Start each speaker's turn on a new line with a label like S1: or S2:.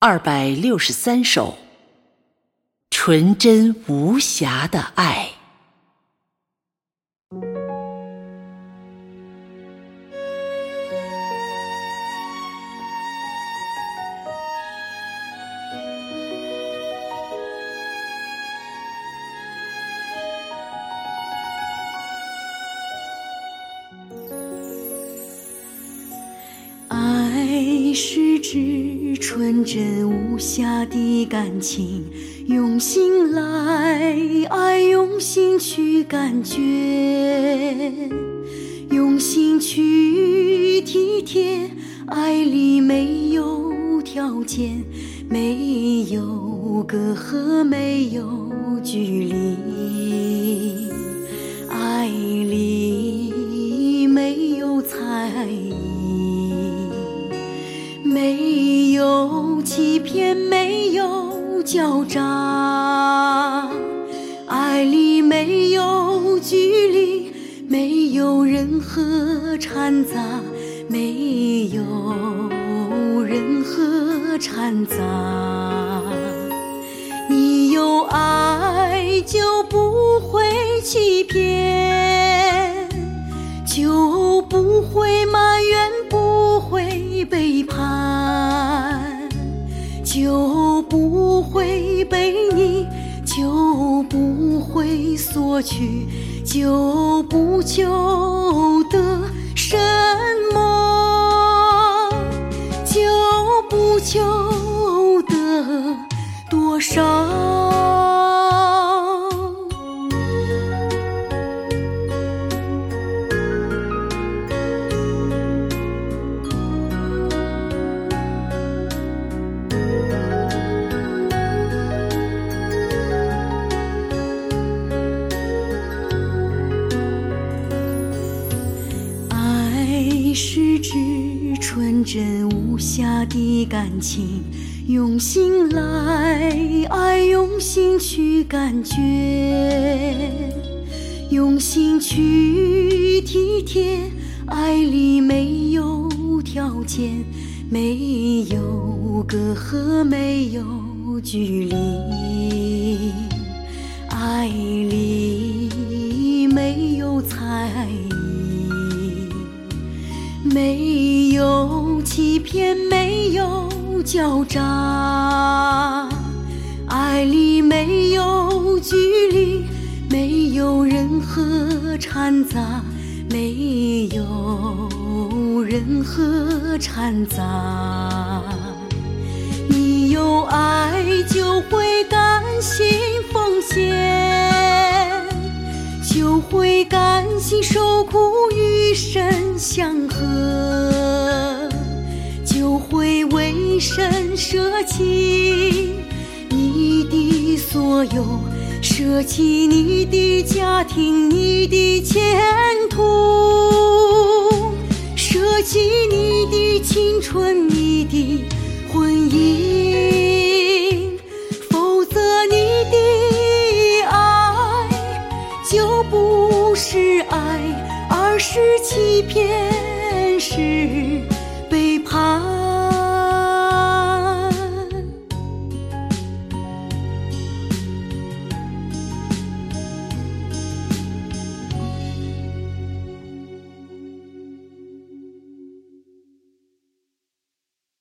S1: 二百六十三首，纯真无瑕的爱。
S2: 你是指纯真无瑕的感情，用心来爱，用心去感觉，用心去体贴。爱里没有条件，没有隔阂，没有距离，爱有欺骗，没有狡诈，爱里没有距离，没有任何掺杂。没有任何掺杂，你有爱就不会欺骗，就不会埋怨，不会背叛，不会被你，就不会索取，就不求得什么。就不求得多少？的感情，用心来爱，用心去感觉，用心去体贴。爱里没有条件，没有隔阂，没有距离，爱里没有猜疑，没。有欺骗，没有狡诈，爱里没有距离，没有任何掺杂，没有任何掺杂。你有爱就会甘心奉献，就会甘心受苦，与神相合。就会为神舍弃你的所有，舍弃你的家庭，你的前途，舍弃你的青春，你的婚姻，否则你的爱就不是爱，而是欺骗。是寒